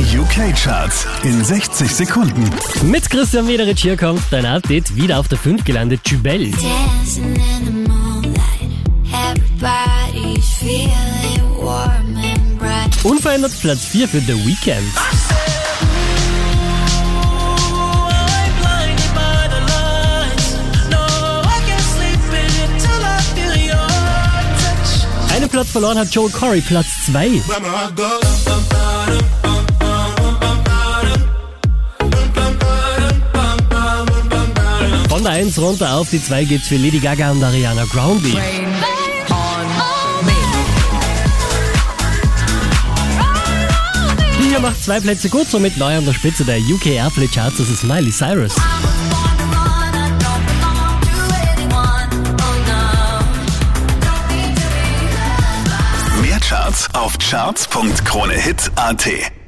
Die UK-Charts in 60 Sekunden. Mit Christian Mederich hier kommt dein Update. Wieder auf der 5 gelandet, Jubel. Unverändert Platz 4 für The Weeknd. Einen Platz verloren hat Joel Corey, Platz 2. Von der 1 runter auf die 2 geht's für Lady Gaga und Ariana Grande. Hier macht zwei Plätze gut, somit neu an der Spitze der UK Airplay Charts, das ist Miley Cyrus. Mehr Charts auf charts.kronehit.at.